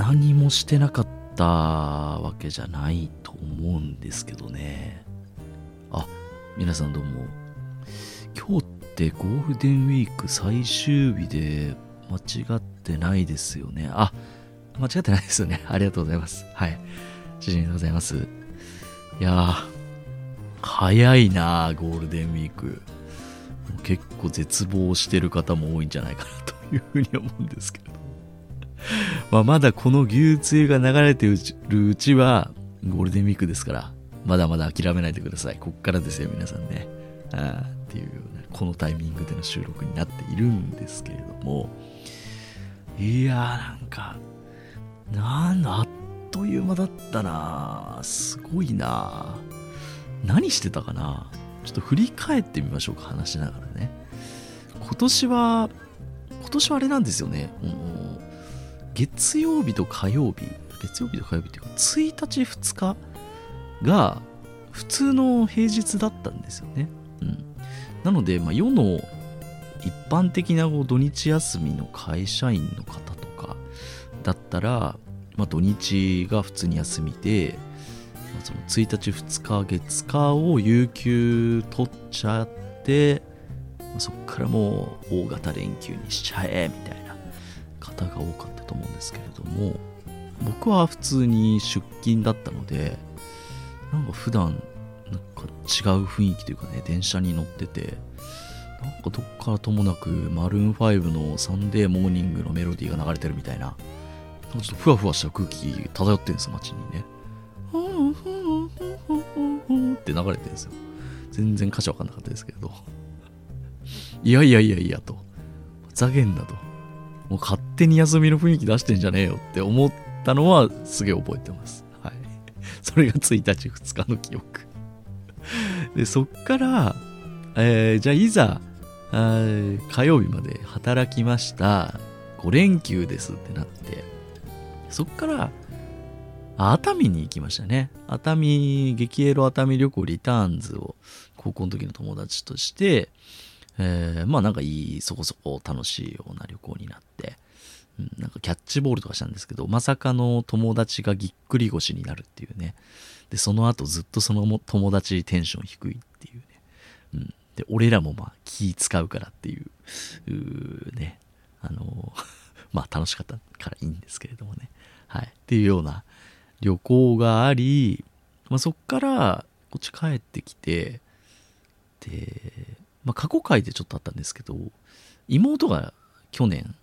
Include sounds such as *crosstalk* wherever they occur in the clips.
何もしてなかったわけじゃないと思うんですけどね。あ、皆さんどうも。今日ってゴールデンウィーク最終日で間違ってないですよね。あ、間違ってないですよね。*laughs* ありがとうございます。はい。主人でございます。いやー、早いなゴールデンウィーク。結構絶望してる方も多いんじゃないかなというふうに思うんですけど。*laughs* まあまだこの牛つゆが流れてるうちはゴールデンウィークですから、まだまだ諦めないでください。こっからですよ、皆さんね。あっていう、このタイミングでの収録になっているんですけれども、いやーなんか、なんだ、あっという間だったなすごいな何してたかなちょっと振り返ってみましょうか、話しながらね。今年は、今年はあれなんですよね。うん、月曜日と火曜日、月曜日と火曜日っていうか、1日2日が普通の平日だったんですよね。うん。なので、まあ、世の一般的な土日休みの会社員の方とかだったら、まあ、土日が普通に休みで、まあ、その1日2日月火を有給取っちゃって、まあ、そこからもう大型連休にしちゃえみたいな方が多かったと思うんですけれども僕は普通に出勤だったのでなんか普段なんか違う雰囲気というかね電車に乗っててなんかどっからともなくマルーン5のサンデーモーニングのメロディーが流れてるみたいなちょっとふわふわした空気漂ってるんですよ、街にね。って流れてるんですよ。全然歌詞わかんなかったですけど。いやいやいやいやと。ざけんなと。もう勝手に休みの雰囲気出してんじゃねえよって思ったのはすげえ覚えてます。はい。*laughs* それが1日2日の記憶。*laughs* で、そっから、えー、じゃあいざ、火曜日まで働きました。5連休ですってなって、そっから、熱海に行きましたね。熱海、激エロ熱海旅行リターンズを高校の時の友達として、えー、まあなんかいい、そこそこ楽しいような旅行になって、うん、なんかキャッチボールとかしたんですけど、まさかの友達がぎっくり腰になるっていうね。で、その後ずっとその友達テンション低いっていうね。うん、で、俺らもまあ気使うからっていう、うね、あの *laughs* まあ楽しかったからいいんですけれどもね。はい。っていうような旅行があり、まあ、そっからこっち帰ってきて、で、まあ、過去回でちょっとあったんですけど、妹が去年、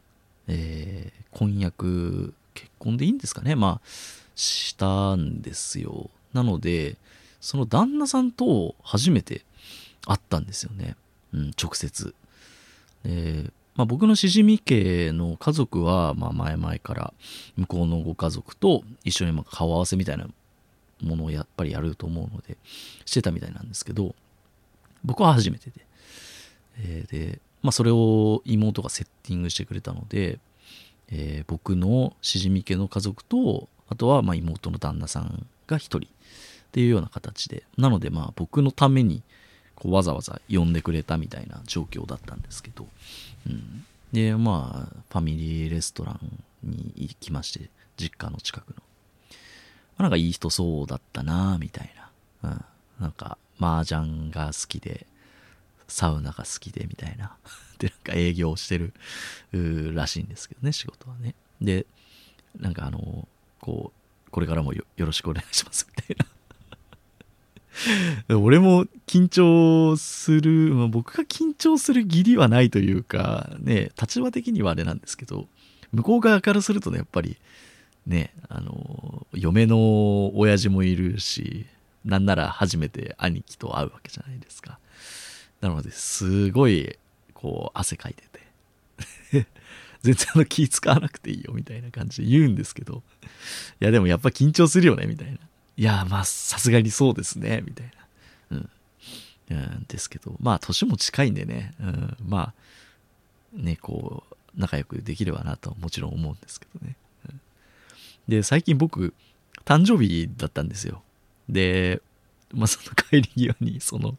えー、婚約、結婚でいいんですかね？まあ、したんですよ。なので、その旦那さんと初めて会ったんですよね。うん、直接。で、まあ、僕のしじみ家の家族は、まあ、前々から向こうのご家族と一緒にま顔合わせみたいなものをやっぱりやると思うのでしてたみたいなんですけど僕は初めてで、えー、で、まあ、それを妹がセッティングしてくれたので、えー、僕のしじみ家の家族とあとはま妹の旦那さんが1人っていうような形で。なのでまあ僕のためにこうわざわざ呼んでくれたみたいな状況だったんですけど、うん、でまあファミリーレストランに行きまして実家の近くの、まあ、なんかいい人そうだったなみたいな、うん、なんか麻雀が好きでサウナが好きでみたいな。*laughs* でなんか営業してるらしいんですけどね仕事はね。でなんかあのこうこれからもよろしくお願いしますみたいな。*laughs* 俺も緊張する、まあ、僕が緊張する義理はないというか、ね、立場的にはあれなんですけど、向こう側からするとね、やっぱり、ね、あの、嫁の親父もいるし、なんなら初めて兄貴と会うわけじゃないですか。なので、すごい、こう、汗かいてて。*laughs* 全然あの気使わなくていいよみたいな感じで言うんですけど、いやでもやっぱ緊張するよねみたいな。いや、まあ、さすがにそうですね、みたいな。うん。うん、ですけど、まあ、年も近いんでね、うん、まあ、ね、こう、仲良くできればなともちろん思うんですけどね。うん、で、最近僕、誕生日だったんですよ。で、まあ、その帰り際に、その、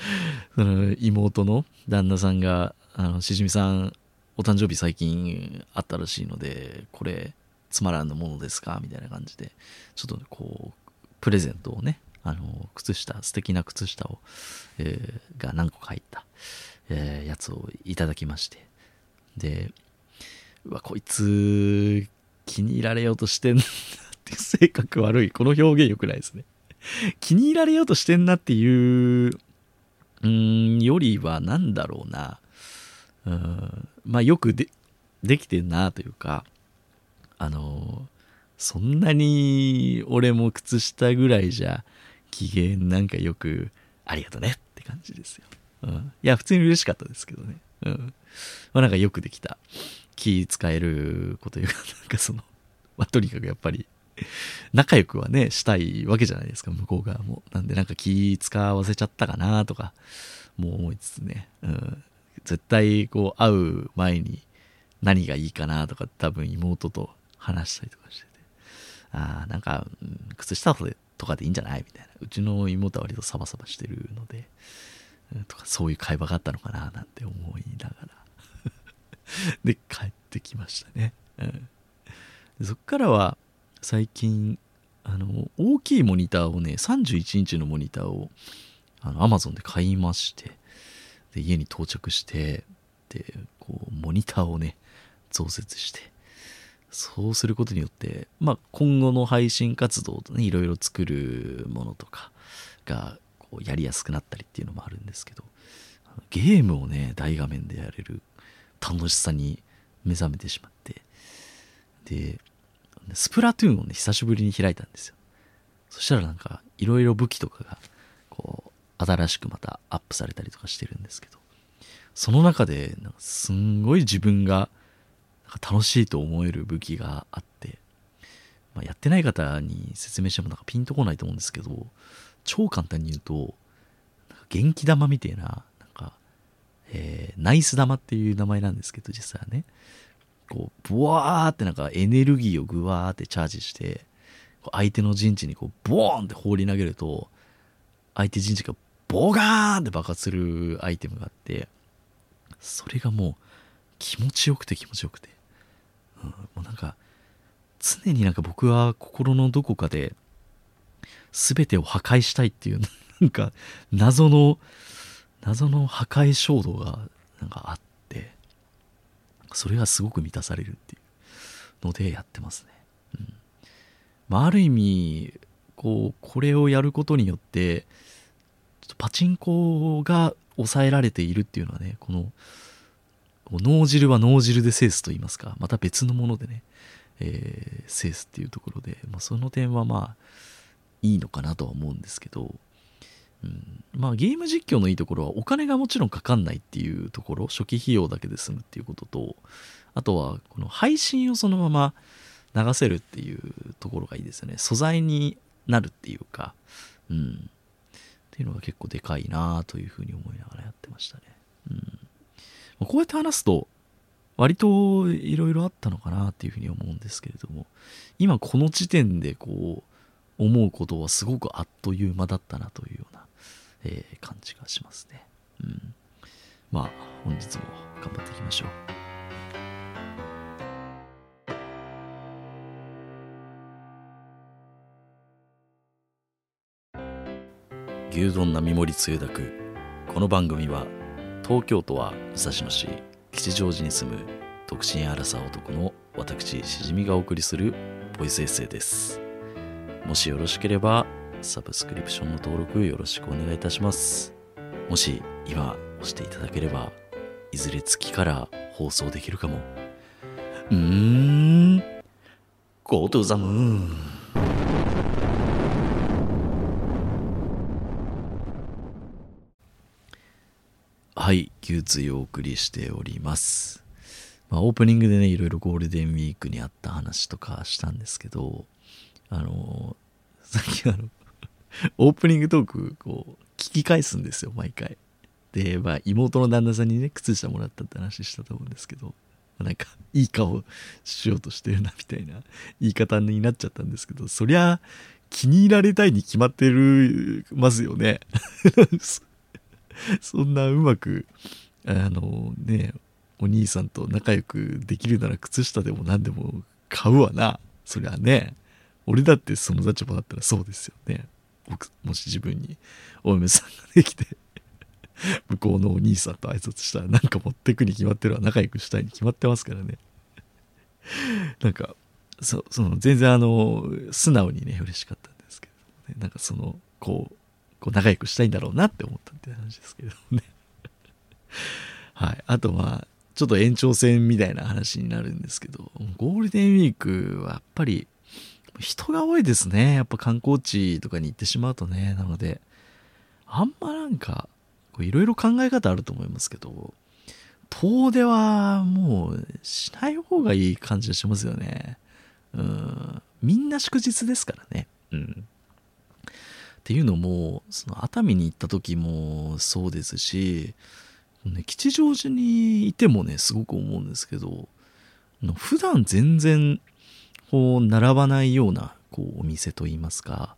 *laughs* その妹の旦那さんが、あの、しじみさん、お誕生日最近あったらしいので、これ、つまらぬものですか？みたいな感じで、ちょっとこう、プレゼントをね、あの、靴下、素敵な靴下を、えー、が何個か入った、えー、やつをいただきまして。で、うわ、こいつ、気に入られようとしてんなって性格悪い。この表現良くないですね。気に入られようとしてんなっていう、うん、よりは、何だろうな。うん、まあ、よくで、できてんなというか、あの、そんなに俺も靴下ぐらいじゃ機嫌なんかよくありがとねって感じですよ。うん。いや、普通に嬉しかったですけどね。うん。まあなんかよくできた。気使えるこというか、なんかその、まあとにかくやっぱり、仲良くはね、したいわけじゃないですか、向こう側も。なんでなんか気使わせちゃったかなとか、もう思いつつね。うん。絶対こう会う前に何がいいかなとか多分妹と話したりとかしてて。ああ、なんか、うん、靴下とかでいいんじゃないみたいな。うちの妹は割とサバサバしてるので、うん、とかそういう会話があったのかななんて思いながら *laughs* で、帰ってきましたね。うん、そっからは最近、あの、大きいモニターをね、31インチのモニターをあの Amazon で買いまして、で、家に到着して、で、こう、モニターをね、増設して、そうすることによって、まあ、今後の配信活動とね、いろいろ作るものとかがこうやりやすくなったりっていうのもあるんですけど、ゲームをね、大画面でやれる楽しさに目覚めてしまって、で、スプラトゥーンをね、久しぶりに開いたんですよ。そしたらなんか、いろいろ武器とかが、こう、新しくまたアップされたりとかしてるんですけど、その中で、なんかすんごい自分が楽しいと思える武器があって、まあ、やってない方に説明してもなんかピンとこないと思うんですけど、超簡単に言うと、なんか元気玉みたいな、なんか、えー、ナイス玉っていう名前なんですけど、実際はね、こう、ブワーってなんかエネルギーをグワーってチャージして、相手の陣地にこう、ボーンって放り投げると、相手陣地がボガーンって爆発するアイテムがあって、それがもう気持ちよくて気持ちよくて、うん、もうなんか常になんか僕は心のどこかで全てを破壊したいっていう *laughs* なんか謎の謎の破壊衝動がなんかあってそれがすごく満たされるっていうのでやってますね。うんまあ、ある意味こうこれをやることによってパチンコが抑えられているっていうのはねこの脳汁は脳汁で制すと言いますか、また別のものでね、えー、制すっていうところで、まあ、その点はまあ、いいのかなとは思うんですけど、まあゲーム実況のいいところはお金がもちろんかかんないっていうところ、初期費用だけで済むっていうことと、あとはこの配信をそのまま流せるっていうところがいいですよね。素材になるっていうか、うん。っていうのが結構でかいなというふうに思いながらやってましたね。うんこうやって話すと、割といろいろあったのかなっていうふうに思うんですけれども、今この時点でこう、思うことはすごくあっという間だったなというよ、えー、感じがしますね。うん。まあ、本日も頑張っていきましょう。牛丼並盛りつゆだくこの番組は東京都は武蔵野市吉祥寺に住む独身アラサー男の私しじみがお送りするボイスエッセイですもしよろしければサブスクリプションの登録よろしくお願いいたします。もし今押していただければいずれ月から放送できるかも。うーん。Go to the moon はい、牛追をお送りしております。まあ、オープニングでね、いろいろゴールデンウィークにあった話とかしたんですけど、あのさっきあの *laughs* オープニングトーク、こう、聞き返すんですよ、毎回。で、まあ、妹の旦那さんにね、靴下もらったって話したと思うんですけど、なんか、いい顔しようとしてるな、みたいな言い方になっちゃったんですけど、そりゃ、気に入られたいに決まってるますよね。*laughs* そんなうまく、あのね、お兄さんと仲良くできるなら靴下でも何でも買うわな。そりゃね俺だってその立場だったらそうですよね僕もし自分にお嫁さんができて *laughs* 向こうのお兄さんと挨拶したらなんか持ってくに決まってるわ仲良くしたいに決まってますからね。なんかそその全然あの素直にね嬉しかったんですけど、ね、なんかそのこうこう仲良くしたいんだろうなって思ったって話ですけどね。*laughs* はい。あとまあちょっと延長戦みたいな話になるんですけどゴールデンウィークはやっぱり人が多いですね。やっぱ観光地とかに行ってしまうとね。なのであんまなんかいろいろ考え方あると思いますけど遠出はもうしない方がいい感じがしますよね。うん。みんな祝日ですからね。うん。っていうのもその熱海に行った時もそうですし、ね、吉祥寺にいてもねすごく思うんですけど普段全然こう並ばないようなこうお店といいますか、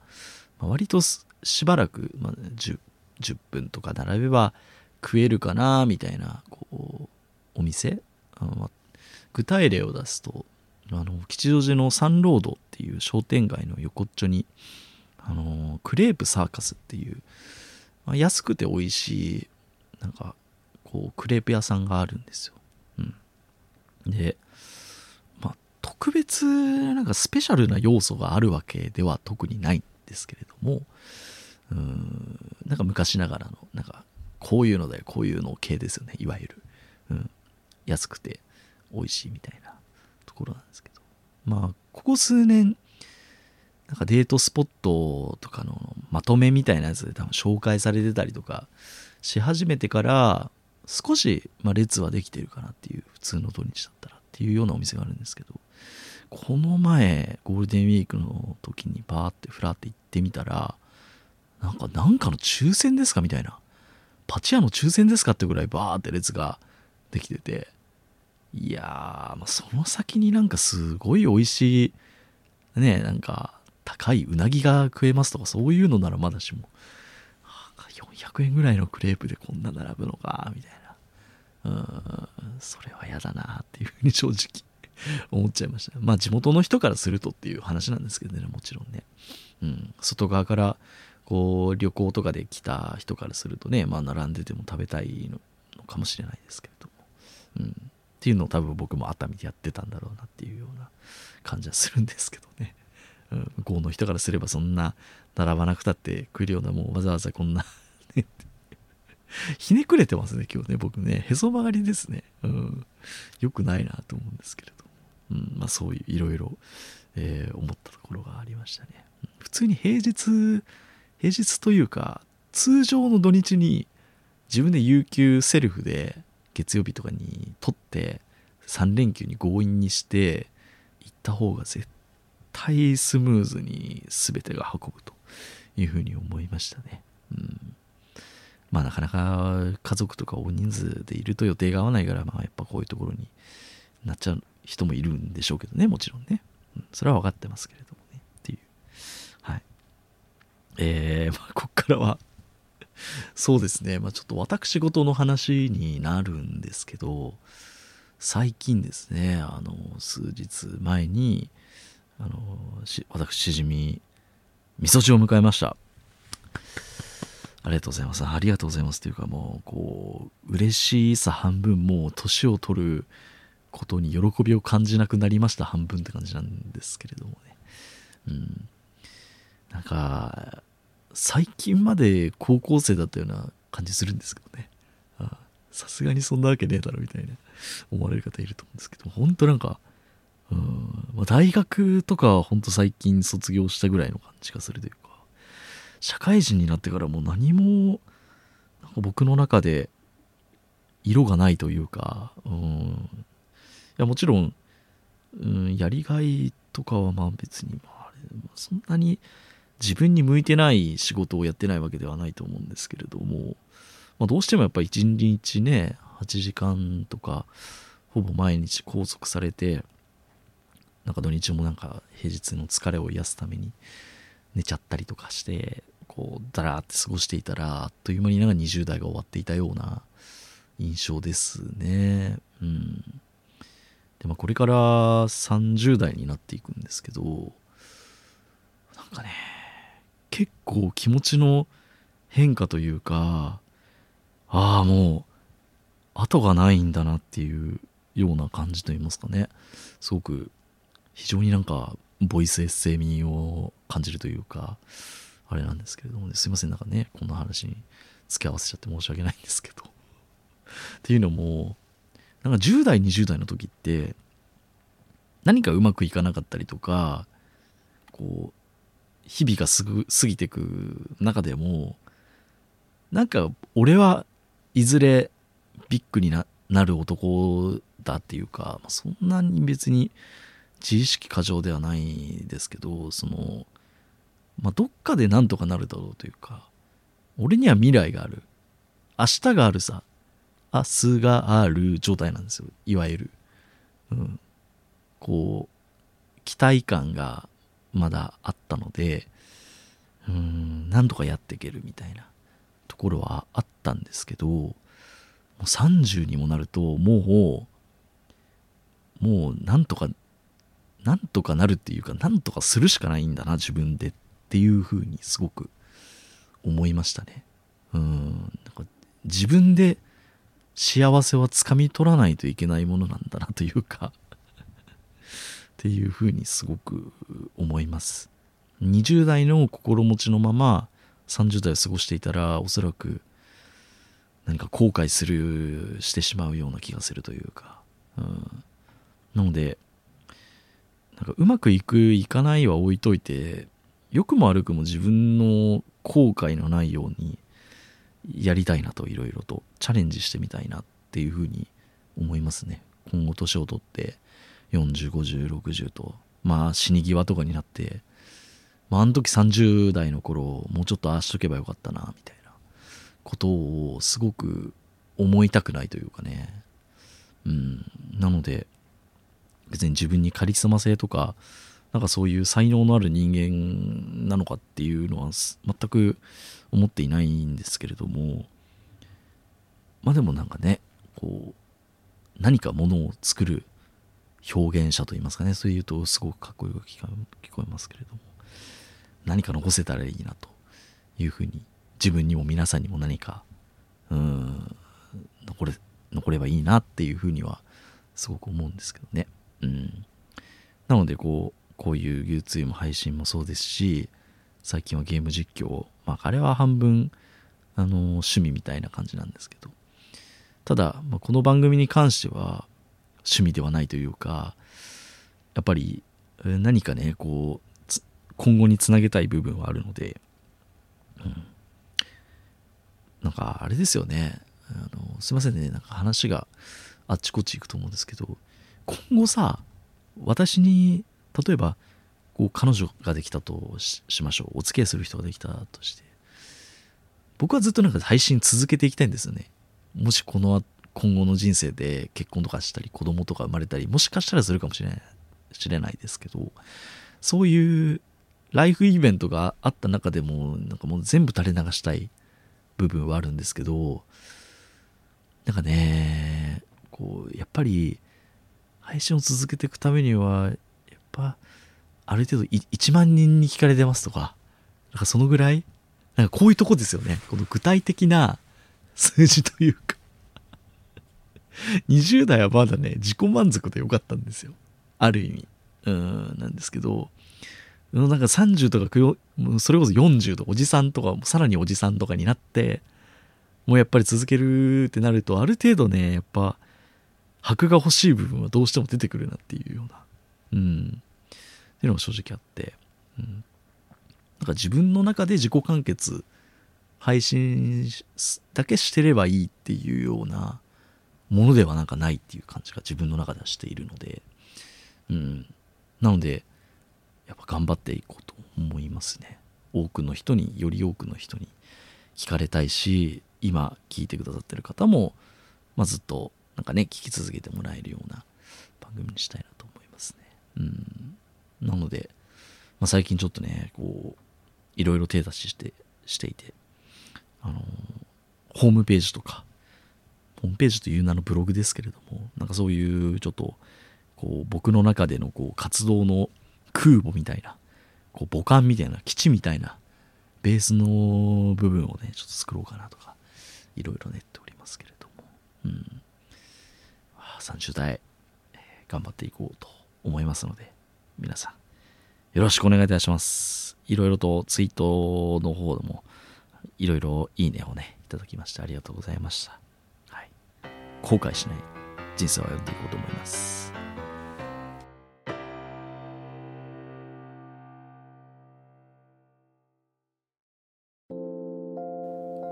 まあ、割としばらく、まあ10、10分とか並べば食えるかなみたいなこうお店、具体例を出すとあの吉祥寺のサンロードっていう商店街の横っちょにあのクレープサーカスっていう、まあ、安くて美味しいなんかこうクレープ屋さんがあるんですよ、うん、で特別なんかスペシャルな要素があるわけでは特にないんですけれどもうんなんか昔ながらのなんかこういうのだよこういうの系ですよねいわゆる、うん、安くて美味しいみたいなところなんですけど。まあここ数年なんかデートスポットとかのまとめみたいなやつで多分紹介されてたりとかし始めてから少し、まあ、列はできてるかなっていう普通の土日だったらっていうようなお店があるんですけど。この前ゴールデンウィークの時にバーってフラって行ってみたらなんかなんかの抽選ですかみたいな。パチ屋の抽選ですかってぐらいバーって列ができてて。いやー、まあ、その先になんかすごい美味しいねなんか高いうなぎが食えますとかそういうのならまだしも400円ぐらいのクレープでこんな並ぶのかみたいな。うんそれは嫌だなっていうふうに正直 *laughs* 思っちゃいました。まあ地元の人からするとっていう話なんですけどねもちろんね、うん、外側からこう旅行とかで来た人からするとねまあ並んでても食べたいのかもしれないですけれど。も、うん、っていうのを多分僕も熱海でやってたんだろうなっていうような感じはするんですけどね。うん、向こうの人からすればそんな並ばなくたって食えるようなもうわざわざこんなひねくれてますね今日ね僕ね。へそ曲がりですね、うん、よくないなと思うんですけれど、うんまあ、そういういろいろ思ったところがありましたね、普通に平日平日というか通常の土日に自分で有給セルフで月曜日とかに取って3連休に強引にして行った方が絶対スムーズに全てが運ぶというふうに思いましたね。うん、まあなかなか家族とか大人数でいると予定が合わないから、まあやっぱこういうところになっちゃう人もいるんでしょうけどね、もちろんね。うん、それは分かってますけれどもね。っていう。はい。えー、*laughs* まあこっからは *laughs* そうですね、まあちょっと私事の話になるんですけど、最近ですね、あの、数日前に、あの私しじみ味噌汁を迎えましたありがとうございますありがとうございますというかもうこう嬉しさ半分もう年を取ることに喜びを感じなくなりました。半分って感じなんですけれどもね。うん。なんか最近まで高校生だったような感じするんですけどね。さすがにそんなわけねえだろみたいな思われる方いると思うんですけど。本当なんかうん。まあ、大学とかはほんと最近卒業したぐらいの感じがするというか。社会人になってからもう何もなんか僕の中で色がないというか、うん、やもちろん、うん、やりがいとかはまあ別に、まあ、そんなに自分に向いてない仕事をやってないわけではないと思うんですけれども、まあ、どうしてもやっぱり一日ね8時間とかほぼ毎日拘束されてなんか土日もなんか平日の疲れを癒すために寝ちゃったりとかしてこうだらーって過ごしていたらあっという間になんか20代が終わっていたような印象ですね。うん。で、まあ、これから30代になっていくんですけどなんかね結構気持ちの変化というかああもう後がないんだなっていうような感じといいますかね。すごく非常になんかボイスエッセイ味を感じるというかあれなんですけれどもね。すいませんなんかねこんな話に付け合わせちゃって申し訳ないんですけど。っていうのもなんか10代20代の時って何かうまくいかなかったりとかこう日々がすぐ過ぎてく中でもなんか俺はいずれビッグになる男だっていうか、そんなに別に自意識過剰ではないですけどその、まあ、どっかでなんとかなるだろうというか俺には未来がある。明日があるさ。明日がある状態なんですよ。いわゆる、うん、こう期待感がまだあったのでうんなんとかやっていけるみたいなところはあったんですけどもう30にもなるともうもうなんとかなんとかなるっていうかなんとかするしかないんだな自分でっていうふうにすごく思いましたね。うん。なんか自分で幸せはつかみ取らないといけないものなんだなというか *laughs* っていうふうにすごく思います。20代の心持ちのまま30代を過ごしていたらおそらく何か後悔するしてしまうような気がするというか、うん、なのでなんかうまくいくいかないは置いといて良くも悪くも自分の後悔のないようにやりたいなといろいろとチャレンジしてみたいなっていうふうに思いますね。今後年を取って405060とまあ死に際とかになってまああの時30代の頃もうちょっとああしとけばよかったなみたいなことをすごく思いたくないというかね。うん。なので別に自分にカリスマ性とかなんかそういう才能のある人間なのかっていうのは全く思っていないんですけれどもまあでもなんかねこう何かものを作る表現者といいますかねそういうとすごくかっこよく聞こえますけれども何か残せたらいいなというふうに自分にも皆さんにも何かうん残れ残ればいいなっていうふうにはすごく思うんですけどね。うん、なのでこうこういう YouTube 配信もそうですし最近はゲーム実況まああれは半分あの趣味みたいな感じなんですけど。ただ、まあ、この番組に関しては趣味ではないというかやっぱり何かねこう今後につなげたい部分はあるので、うん、なんかあれですよね。あのすいませんね。なんか話があっちこっち行くと思うんですけど今後さ私に例えばこう彼女ができたとしましょう。お付き合いする人ができたとして。僕はずっとなんか配信続けていきたいんですよね。もしこの今後の人生で結婚とかしたり子供とか生まれたりもしかしたらするかもしれない知れないですけどそういうライフイベントがあった中でもなんかもう全部垂れ流したい部分はあるんですけどなんかねこうやっぱり配信を続けていくためにはやっぱある程度1万人に聞かれてますとか。なんかそのぐらい？なんかこういうとこですよね。この具体的な数字というか。20代はまだね自己満足でよかったんですよ。ある意味。うんなんですけど。なんか30とかそれこそ40とかおじさんとかさらにおじさんとかになってもうやっぱり続けるってなるとある程度ねやっぱ箔が欲しい部分はどうしても出てくるなっていうような。うん。っていうのが正直あって、うん、なんか自分の中で自己完結配信だけしてればいいっていうようなものではなんかないっていう感じが自分の中ではしているので、うん、なのでやっぱ頑張っていこうと思いますね。多くの人により多くの人に聞かれたいし今聞いてくださってる方も、まあ、ずっとなんかね聞き続けてもらえるような番組にしたいなと思いますね。うん。なので、まあ、最近ちょっとねこういろいろ手出ししてしていてあのホームページとかホームページという名のブログですけれどもなんかそういうちょっとこう僕の中でのこう活動の空母みたいなこう母艦みたいな基地みたいなベースの部分をねちょっと作ろうかなとかいろいろ練っておりますけれども。うん。30代頑張っていこうと思いますので皆さんよろしくお願いいたします。いろいろとツイートの方でもいろいろいいねをねいただきましてありがとうございました。はい。後悔しない人生を歩んでいこうと思います。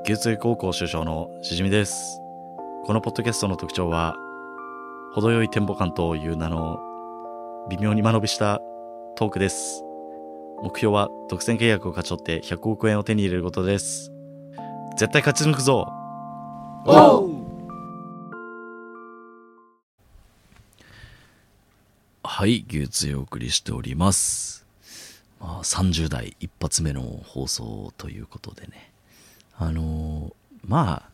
牛津高校首相のしじみです。このポッドキャストの特徴は程よいテンポ感という名の微妙に間延びしたトークです。目標は独占契約を勝ち取って100億円を手に入れることです。絶対勝ち抜くぞ。はい牛津お送りしております。まあ30代一発目の放送ということでね。あのまあ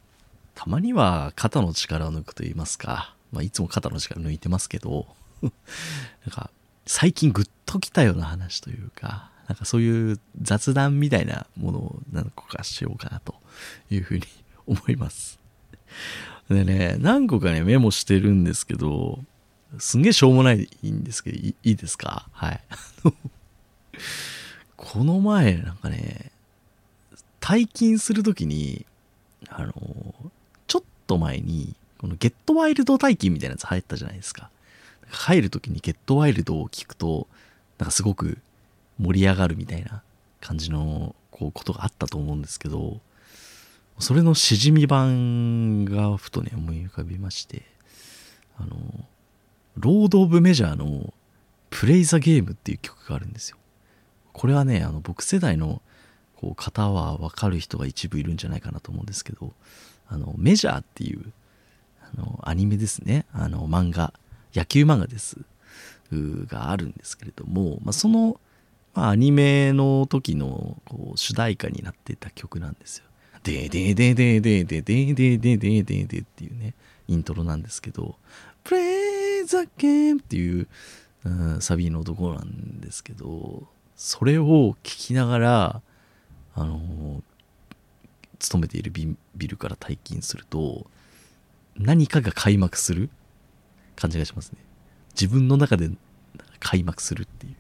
たまには肩の力を抜くと言いますか、まあ、いつも肩の力抜いてますけど *laughs* なんか最近グッときたような話というかなんかそういう雑談みたいなものを何個かしようかなというふうに思います。でね何個かねメモしてるんですけどすんげえしょうもないんですけどいいですか？はい。*laughs* この前なんかね退勤するときに、あの、ちょっと前に、このゲットワイルド退勤みたいなやつ入ったじゃないですか。入るときにゲットワイルドを聞くと、なんかすごく盛り上がるみたいな感じのこうことがあったと思うんですけど、それのしじみ版がふとね思い浮かびまして、あの、ロード・オブ・メジャーのプレイ・ザ・ゲームっていう曲があるんですよ。これはね、あの僕世代のこう方は分かる人が一部いるんじゃないかなと思うんですけどあのメジャーっていうあのアニメですねあの漫画野球漫画ですがあるんですけれども、まあ、その、まあ、アニメの時のこう主題歌になってた曲なんですよ。ででででででででででででっていうねイントロなんですけど「プレイザゲーム」っていう、うん、サビのところなんですけどそれを聞きながらあの勤めているビルから退勤すると何かが開幕する感じがしますね。自分の中で開幕するってい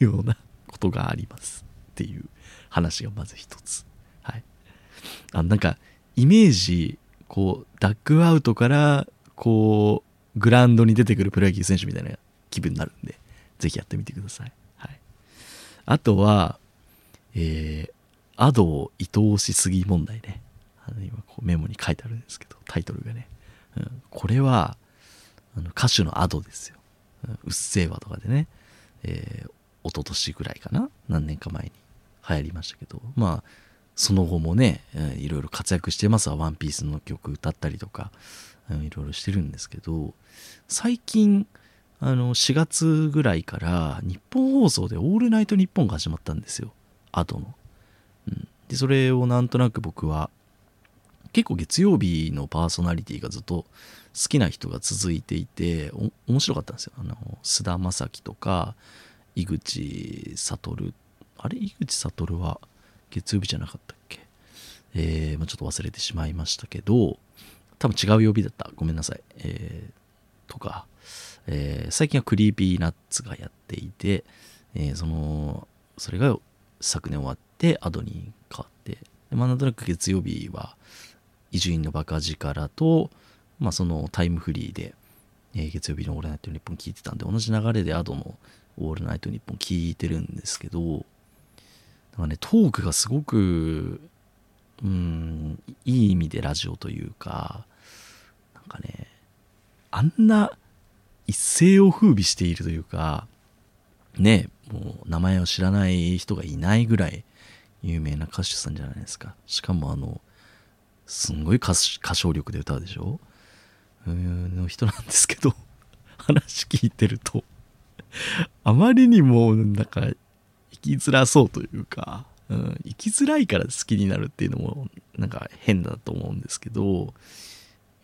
う *laughs* ようなことがありますっていう話がまず一つ。はい。あなんかイメージこうダッグアウトからこうグラウンドに出てくるプロ野球選手みたいな気分になるんでぜひやってみてください、はい、あとはえー、アドを愛おしすぎ問題ね。あの今こうメモに書いてあるんですけど、タイトルがね。うん、これは、あの歌手のアドですよ。う、っせぇわとかでね、えー、一昨年ぐらいかな何年か前に流行りましたけど、まあ、その後もね、いろいろ活躍してますわ。ワンピースの曲歌ったりとか、いろいろしてるんですけど、最近、あの、4月ぐらいから日本放送でオールナイトニッポンが始まったんですよ。後の。うん、で、それをなんとなく僕は、結構月曜日のパーソナリティがずっと好きな人が続いていて、面白かったんですよ。あの、菅田将暉とか、井口理。あれ？井口理は月曜日じゃなかったっけ？えー、まあ、ちょっと忘れてしまいましたけど、多分違う曜日だった。ごめんなさい。えー、とか、えー、最近は Creepy Nuts がやっていて、えー、その、それが昨年終わって Ado に変わってで、まあ、なんとなく月曜日は伊集院のバカ力と、まあ、そのタイムフリーで、えー、月曜日のオールナイトニッポン聞いてたんで同じ流れでアドのオールナイトニッポン聞いてるんですけどなんかねトークがすごくうんいい意味でラジオというかなんかねあんな一世を風靡しているというかねもう名前を知らない人がいないぐらい有名な歌手さんじゃないですか。しかもあのすんごい歌唱力で歌うでしょ。の人なんですけど *laughs* 話聞いてるとあまりにもなんか生きづらそうというか、うん、生きづらいから好きになるっていうのもなんか変だと思うんですけど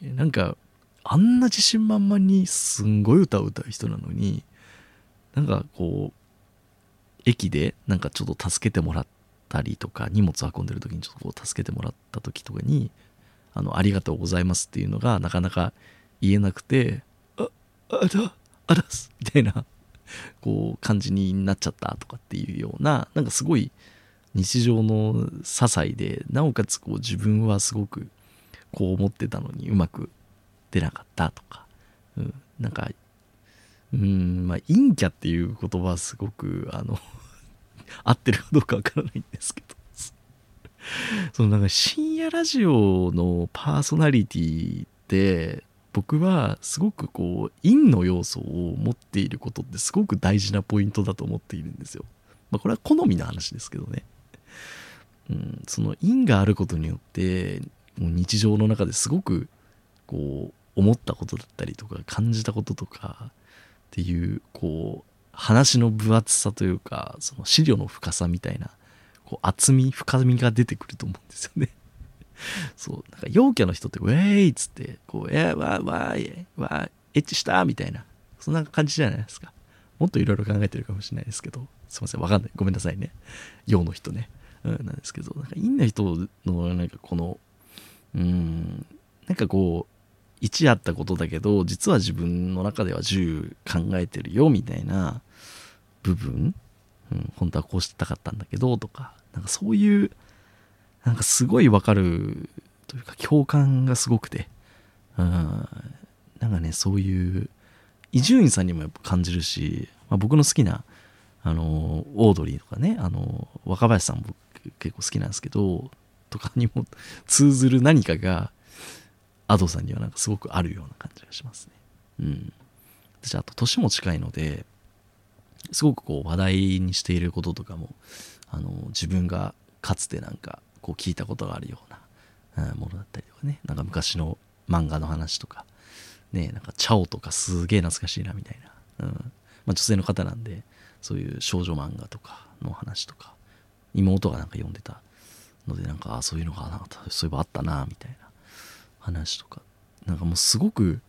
なんかあんな自信満々にすんごい歌を歌う人なのになんかこう駅でなんかちょっと助けてもらったりとか荷物運んでる時にちょっとこう助けてもらった時とかにあのありがとうございますっていうのがなかなか言えなくてああだあだすみたいなこう感じになっちゃったとかっていうようななんかすごい日常の些細でなおかつこう自分はすごくこう思ってたのにうまく出なかったとか、うん、なんかうんまあ陰キャっていう言葉はすごくあの *laughs* 合ってるかどうかわからないんですけど。*laughs* そのなんか深夜ラジオのパーソナリティって僕はすごくこう陰の要素を持っていることってすごく大事なポイントだと思っているんですよ。まあ、これは好みの話ですけどね。うん、その因があることによってもう日常の中ですごくこう思ったことだったりとか感じたこととかっていうこう話の分厚さというかその資料の深さみたいなこう厚み深みが出てくると思うんですよね。*laughs* そうなんか陽キャの人って「ウェイ!」っつってこう「えー、わーわーわーエッチした!」みたいなそんな感じじゃないですか。もっといろいろ考えてるかもしれないですけどすいませんわかんないごめんなさいね陽の人ね。うん、なんですけどなんか陰な人のなんかこのうんなんかこう1あったことだけど実は自分の中では10考えてるよみたいな部分、うん、本当はこうしたかったんだけどとかなんかそういうなんかすごいわかるというか共感がすごくてうんなんかねそういう伊集院さんにもやっぱ感じるし、まあ、僕の好きなあのオードリーとかねあの若林さん僕結構好きなんですけどとかにも通ずる何かが Ado さんにはなんかすごくあるような感じがしますね。うん。私あと年も近いのですごくこう話題にしていることとかもあの自分がかつてなんかこう聞いたことがあるような、ものだったりとかね。なんか昔の漫画の話とか。ねなんかチャオとかすげえ懐かしいなみたいな、うん。まあ、女性の方なんでそういう少女漫画とかの話とか。妹がなんか読んでたのでなんかあそういうのがなそういえばあったなみたいな。話とか。なんかもうすごく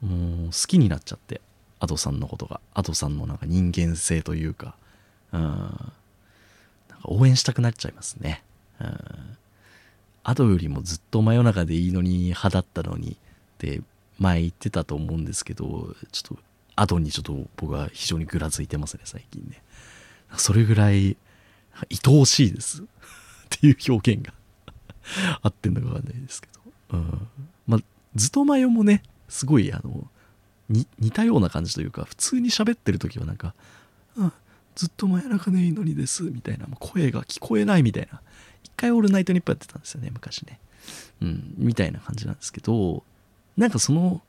もう好きになっちゃってアドさんのことが。アドさんのなんか人間性というか。うん。応援したくなっちゃいますね。うん。アドよりもずっと真夜中でいいのに派だったのにって前言ってたと思うんですけどちょっとアドにちょっと僕は非常にぐらついてますね最近ね。それぐらい愛おしいです。*laughs* っていう表現が *laughs* 合ってんのかわかんないですけど。うん。まあ、ずとまよもね、すごい、あの、似たような感じというか、普通に喋ってる時はなんか、うん、ずっと真夜中でいいのにです、みたいなもう、声が聞こえないみたいな。一回オールナイトニッポンやってたんですよね、昔ね。うん、みたいな感じなんですけど、なんかその、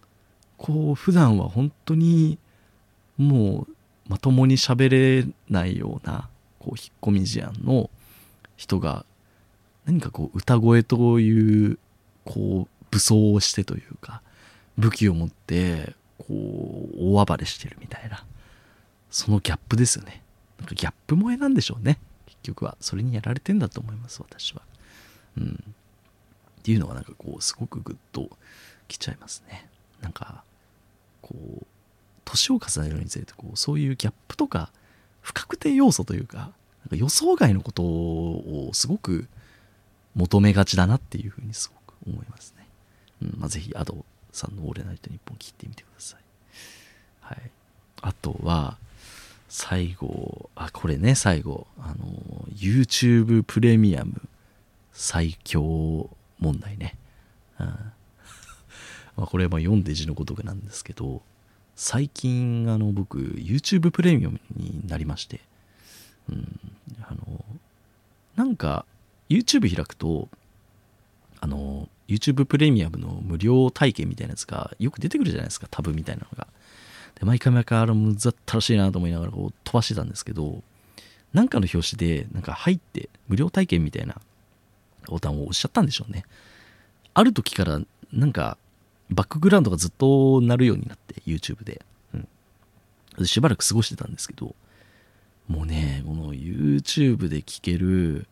こう、普段は本当に、もう、まともに喋れないような、こう、引っ込み思案の人が何かこう歌声というこう武装をしてというか武器を持ってこう大暴れしてるみたいなそのギャップですよねギャップ萌えなんでしょうね結局はそれにやられてんだと思います私はうんっていうのがなんかこうすごくグッときちゃいますねなんかこう年を重ねるにつれてこうそういうギャップとか不確定要素というかなんか予想外のことをすごく求めがちだなっていうふうにすごく思いますね。うんまあ、ぜひ、アドさんのオールナイトニッポン聞いてみてください。はい。あとは、最後、あ、これね、最後、あの、YouTube プレミアム最強問題ね。うん、*laughs* まこれは読んで字のごとくなんですけど、最近、あの、僕、YouTube プレミアムになりまして、うん、あの、なんか、YouTube 開くと、あの、YouTube プレミアムの無料体験みたいなやつがよく出てくるじゃないですか、タブみたいなのが。で、毎回毎回あれむざったらしいなと思いながらこう飛ばしてたんですけど、なんかの表紙で、なんか入って、無料体験みたいなボタンを押しちゃったんでしょうね。ある時から、なんか、バックグラウンドがずっと鳴るようになって、YouTube で。うん。しばらく過ごしてたんですけど、もうね、この YouTube で聴ける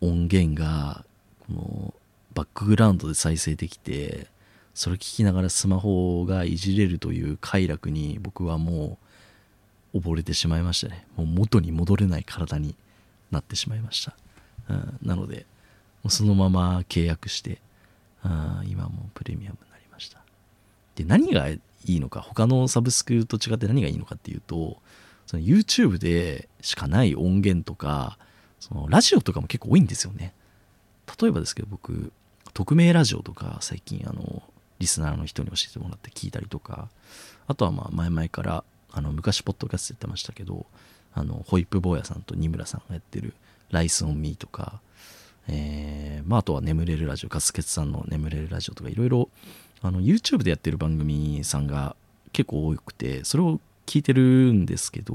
音源がこのバックグラウンドで再生できてそれ聞きながらスマホがいじれるという快楽に僕はもう溺れてしまいましたね。もう元に戻れない体になってしまいました、うん、なのでもうそのまま契約して、うん、今もプレミアムになりました。で何がいいのか他のサブスクと違って何がいいのかっていうとその YouTube でしかない音源とかそのラジオとかも結構多いんですよね。例えばですけど僕匿名ラジオとか最近あのリスナーの人に教えてもらって聞いたりとか。あとはまあ前々からあの昔ポッドキャストやってましたけどあのホイップ坊やさんと二村さんがやってる「ライスオンミーとか、えーまあ、あとは「眠れるラジオ」ガスケツさんの「眠れるラジオ」とかいろいろ YouTube でやってる番組さんが結構多くてそれを聞いてるんですけど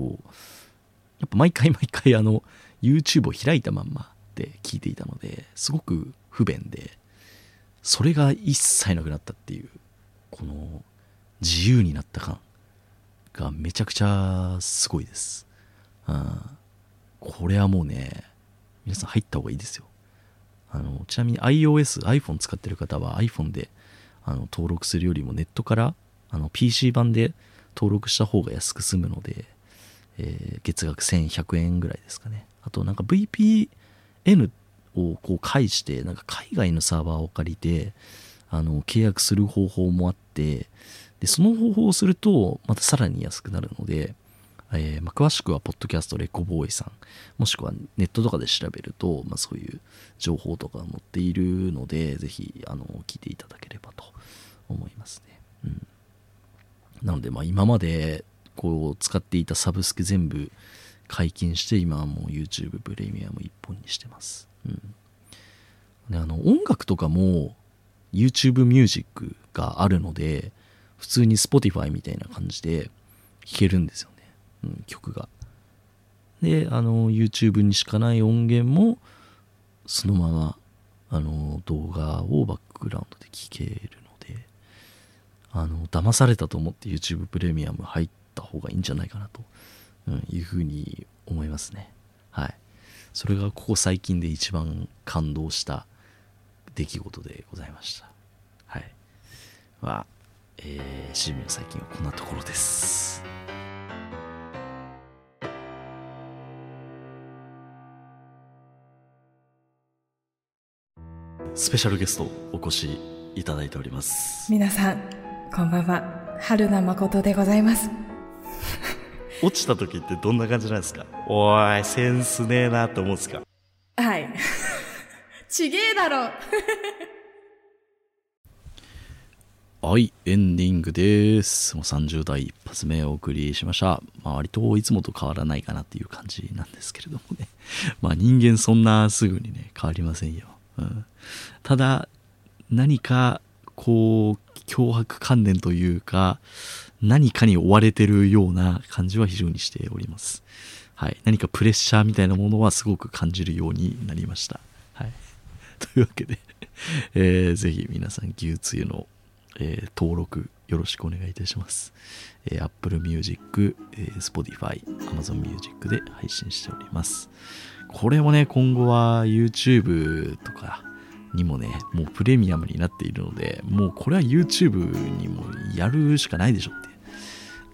やっぱ毎回毎回あの YouTube を開いたまんまで聞いていたのですごく不便でそれが一切なくなったっていうこの自由になった感がめちゃくちゃすごいです、うん、これはもうね皆さん入った方がいいですよ。あのちなみに iOS、iPhone 使ってる方は iPhone であの登録するよりもネットからあの PC 版で登録した方が安く済むので、えー、月額1100円ぐらいですかね。あとなんか VPN っをこう介してなんか海外のサーバーを借りてあの契約する方法もあってでその方法をするとまたさらに安くなるので、えー、まあ、詳しくはポッドキャストレコボーイさんもしくはネットとかで調べると、まあ、そういう情報とか載っているのでぜひあの聞いていただければと思いますね、うん、なのでまあ今までこう使っていたサブスク全部解禁して今はもう YouTube プレミアム1本にしてます。うん、であの音楽とかも YouTube ミュージックがあるので普通に Spotify みたいな感じで弾けるんですよね、うん、曲が。であの YouTube にしかない音源もそのままあの動画をバックグラウンドで聴けるのであの騙されたと思って YouTube プレミアム入った方がいいんじゃないかなと、うん、いうふうに思いますね。それがここ最近で一番感動した出来事でございました。はい。まあ、えー、シーミの最近はこんなところです。スペシャルゲストお越しいただいております。皆さん、こんばんは。春名誠でございます。落ちた時ってどんな感じなんですか？おい、センスねえなって思うんですか？はい。ちげえだろはい、エンディングです。もう30代一発目お送りしました。まあ、割といつもと変わらないかなっていう感じなんですけれどもね。*laughs* まあ人間そんなすぐにね、変わりませんよ。うん、ただ、何かこう、脅迫観念というか、何かに追われてるような感じは非常にしております。はい。何かプレッシャーみたいなものはすごく感じるようになりました。はい。*laughs* というわけで *laughs* えー、ぜひ皆さん、牛つゆの、えー、登録よろしくお願いいたします。えー、Apple Music、えー、Spotify、Amazon Music で配信しております。これもね、今後は YouTube とか、にもね、もうプレミアムになっているので、もうこれは YouTube にもやるしかないでしょって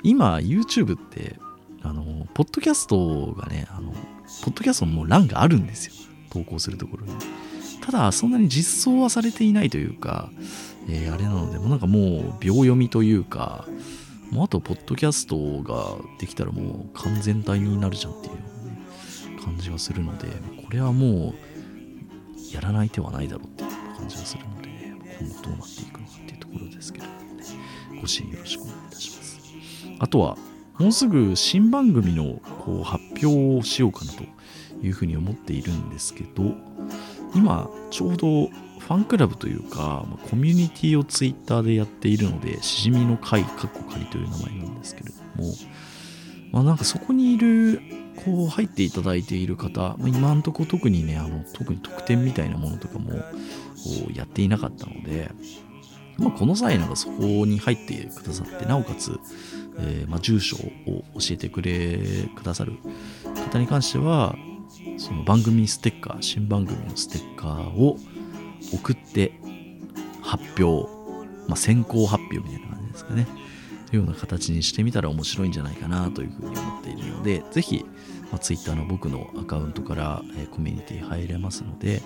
今 YouTube ってあのポッドキャストがねあのポッドキャストも欄があるんですよ。投稿するところに。ただそんなに実装はされていないというか、えー、あれなのでもうなんかもう秒読みというかもうあとポッドキャストができたらもう完全体になるじゃんっていう、感じがするのでこれはもうやらない手はないだろうっていう感じがするので、ね、今後どうなっていくのかっていうところですけれどもね。ご支援よろしくお願いします。あとはもうすぐ新番組のこう発表をしようかなというふうに思っているんですけど今ちょうどファンクラブというかコミュニティをツイッターでやっているのでしじみの会かっこ仮という名前なんですけれどもまあなんかそこにいるこう入っていただいている方、今んとこ特にねあの特に特典みたいなものとかもやっていなかったので、まあ、この際なんかそこに入ってくださってなおかつえー、まあ、住所を教えてくれくださる方に関してはその番組ステッカー新番組のステッカーを送って発表まあ、先行発表みたいな感じですかね。というような形にしてみたら面白いんじゃないかなというふうに思っているので、ぜひ、まあ、Twitter の僕のアカウントから、えーコミュニティ入れますので、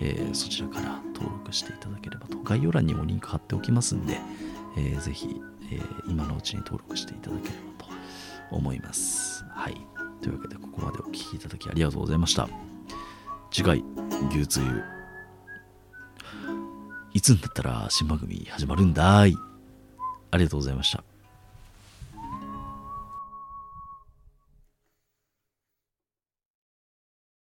えーそちらから登録していただければと。概要欄にもリンク貼っておきますんで、えーぜひ、えー今のうちに登録していただければと思います。はい。というわけで、ここまでお聞きいただきありがとうございました。次回、牛つゆ。いつになったら新番組始まるんだい。ありがとうございました。